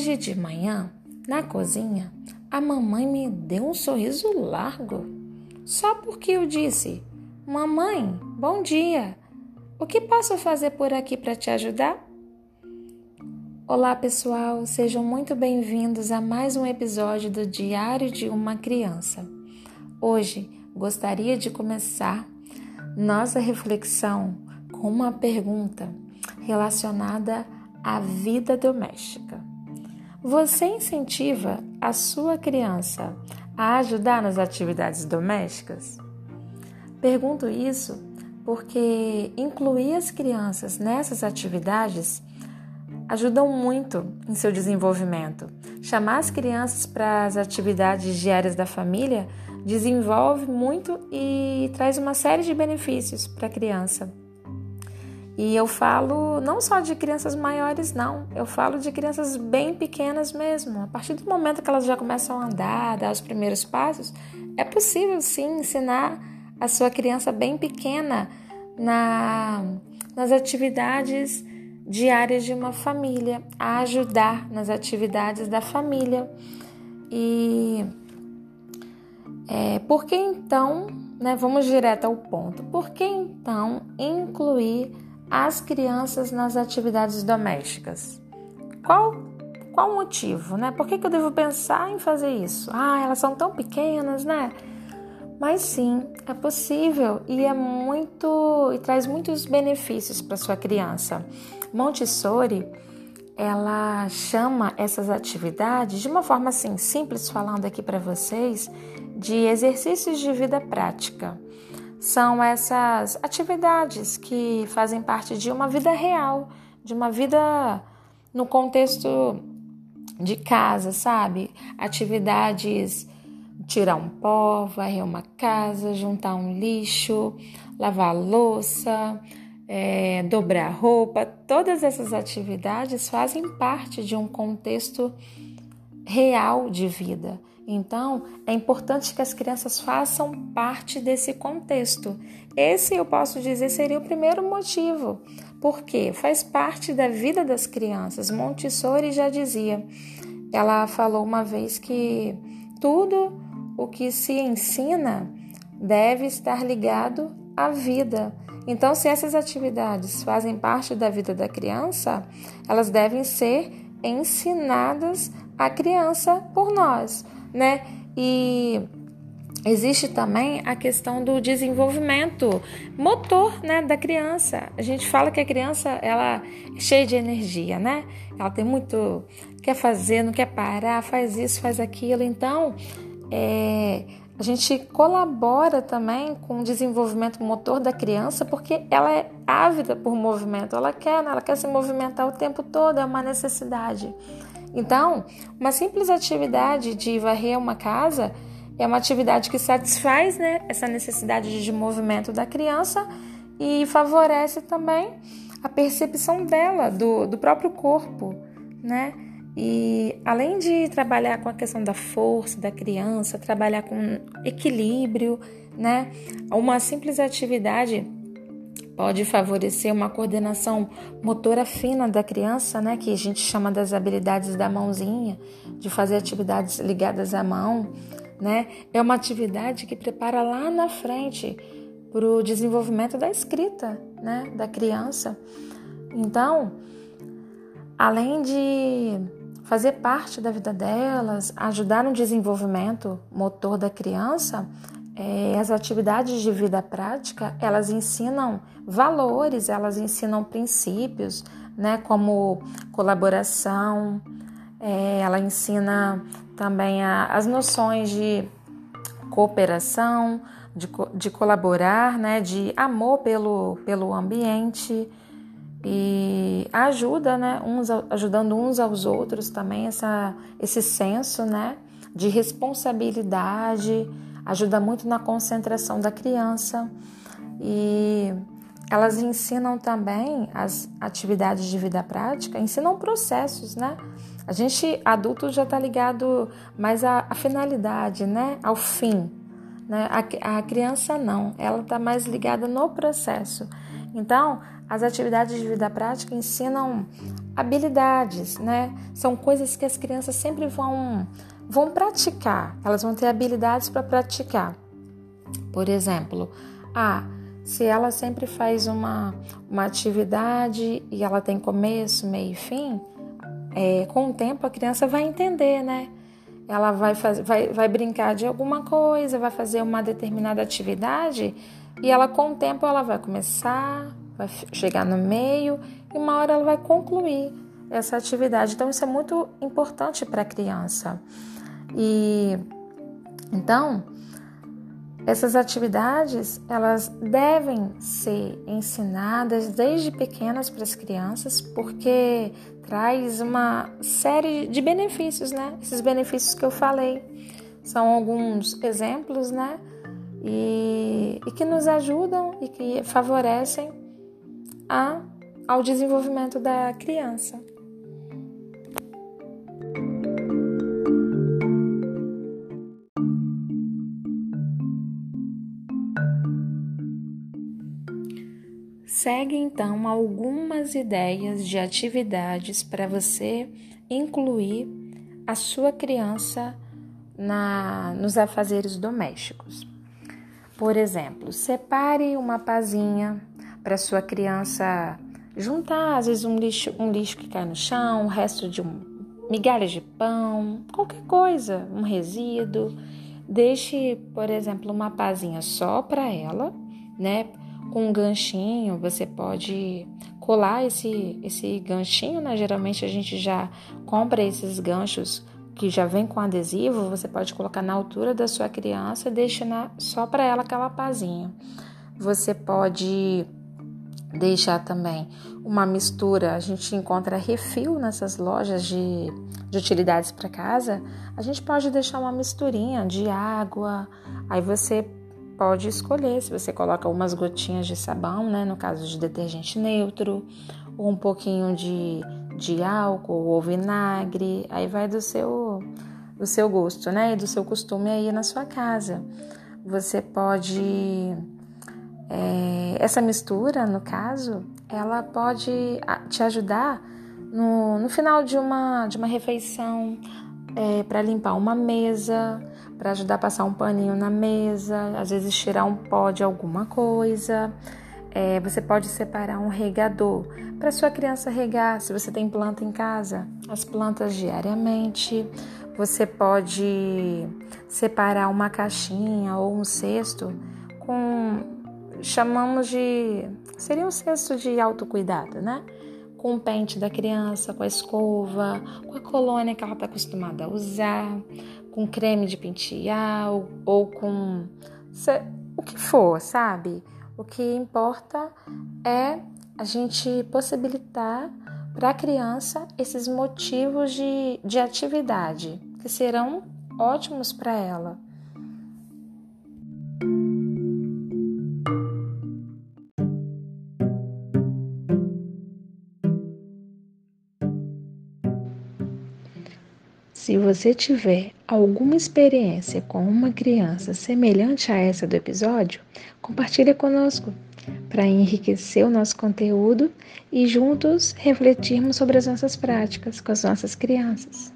Hoje de manhã, na cozinha, a mamãe me deu um sorriso largo. Só porque eu disse: Mamãe, bom dia. O que posso fazer por aqui para te ajudar? Olá, pessoal, sejam muito bem-vindos a mais um episódio do Diário de uma Criança. Hoje gostaria de começar nossa reflexão com uma pergunta relacionada à vida doméstica. Você incentiva a sua criança a ajudar nas atividades domésticas? Pergunto isso porque incluir as crianças nessas atividades ajudam muito em seu desenvolvimento. Chamar as crianças para as atividades diárias da família desenvolve muito e traz uma série de benefícios para a criança. E eu falo não só de crianças maiores, não. Eu falo de crianças bem pequenas mesmo. A partir do momento que elas já começam a andar, dar os primeiros passos, é possível sim ensinar a sua criança bem pequena na, nas atividades diárias de uma família, a ajudar nas atividades da família. E é, por que então, né, vamos direto ao ponto, por que então incluir as crianças nas atividades domésticas? Qual, qual o motivo, né? Por que, que eu devo pensar em fazer isso? Ah, elas são tão pequenas, né? Mas sim, é possível e é muito e traz muitos benefícios para sua criança. Montessori, ela chama essas atividades de uma forma assim simples falando aqui para vocês, de exercícios de vida prática. São essas atividades que fazem parte de uma vida real, de uma vida no contexto de casa, sabe? Atividades tirar um pó, varrer uma casa, juntar um lixo, lavar louça, é, dobrar roupa, todas essas atividades fazem parte de um contexto real de vida. Então, é importante que as crianças façam parte desse contexto. Esse eu posso dizer seria o primeiro motivo, porque faz parte da vida das crianças. Montessori já dizia, ela falou uma vez que tudo o que se ensina deve estar ligado à vida. Então, se essas atividades fazem parte da vida da criança, elas devem ser ensinadas à criança por nós, né? E existe também a questão do desenvolvimento motor, né, da criança. A gente fala que a criança ela é cheia de energia, né? Ela tem muito quer fazer, não quer parar, faz isso, faz aquilo. Então, é, a gente colabora também com o desenvolvimento motor da criança porque ela é ávida por movimento, ela quer, né? ela quer se movimentar o tempo todo, é uma necessidade. Então, uma simples atividade de varrer uma casa é uma atividade que satisfaz né, essa necessidade de movimento da criança e favorece também a percepção dela, do, do próprio corpo, né? E além de trabalhar com a questão da força da criança, trabalhar com equilíbrio, né? Uma simples atividade pode favorecer uma coordenação motora fina da criança, né, que a gente chama das habilidades da mãozinha, de fazer atividades ligadas à mão, né? É uma atividade que prepara lá na frente para o desenvolvimento da escrita, né, da criança. Então, além de fazer parte da vida delas, ajudar no desenvolvimento motor da criança, as atividades de vida prática, elas ensinam valores, elas ensinam princípios, né, como colaboração, é, ela ensina também a, as noções de cooperação, de, de colaborar, né, de amor pelo, pelo ambiente, e ajuda, né, uns ajudando uns aos outros também essa esse senso, né, de responsabilidade, ajuda muito na concentração da criança e elas ensinam também as atividades de vida prática, ensinam processos, né? A gente adulto já está ligado mais à, à, finalidade, né? Ao fim, né? A, a criança não, ela está mais ligada no processo. Então, as atividades de vida prática ensinam habilidades, né? São coisas que as crianças sempre vão vão praticar. Elas vão ter habilidades para praticar. Por exemplo, ah, se ela sempre faz uma, uma atividade e ela tem começo, meio e fim, é, com o tempo a criança vai entender, né? Ela vai, faz, vai, vai brincar de alguma coisa, vai fazer uma determinada atividade e ela com o tempo ela vai começar, vai chegar no meio e uma hora ela vai concluir essa atividade. Então isso é muito importante para a criança. E então essas atividades, elas devem ser ensinadas desde pequenas para as crianças, porque traz uma série de benefícios, né? Esses benefícios que eu falei são alguns exemplos, né? E, e que nos ajudam e que favorecem a, ao desenvolvimento da criança. Segue então algumas ideias de atividades para você incluir a sua criança na, nos afazeres domésticos. Por exemplo, separe uma pazinha para sua criança juntar, às vezes um lixo, um lixo que cai no chão, o resto de um, migalhas de pão, qualquer coisa, um resíduo. Deixe, por exemplo, uma pazinha só para ela, né? Com um ganchinho, você pode colar esse, esse ganchinho, né? Geralmente a gente já compra esses ganchos que já vem com adesivo, você pode colocar na altura da sua criança e deixar na, só para ela aquela pazinha. Você pode deixar também uma mistura, a gente encontra refil nessas lojas de, de utilidades para casa, a gente pode deixar uma misturinha de água, aí você pode escolher se você coloca umas gotinhas de sabão, né, no caso de detergente neutro, ou um pouquinho de, de álcool ou vinagre, aí vai do seu do seu gosto, né, e do seu costume aí na sua casa. Você pode é, essa mistura, no caso, ela pode te ajudar no, no final de uma, de uma refeição é, para limpar uma mesa, para ajudar a passar um paninho na mesa, às vezes tirar um pó de alguma coisa. É, você pode separar um regador para sua criança regar, se você tem planta em casa, as plantas diariamente. Você pode separar uma caixinha ou um cesto com chamamos de seria um cesto de autocuidado, né? Com o pente da criança, com a escova, com a colônia que ela está acostumada a usar, com creme de pentear ou, ou com o que for, sabe? O que importa é a gente possibilitar para a criança esses motivos de, de atividade que serão ótimos para ela. Se você tiver alguma experiência com uma criança semelhante a essa do episódio, compartilhe conosco para enriquecer o nosso conteúdo e juntos refletirmos sobre as nossas práticas com as nossas crianças.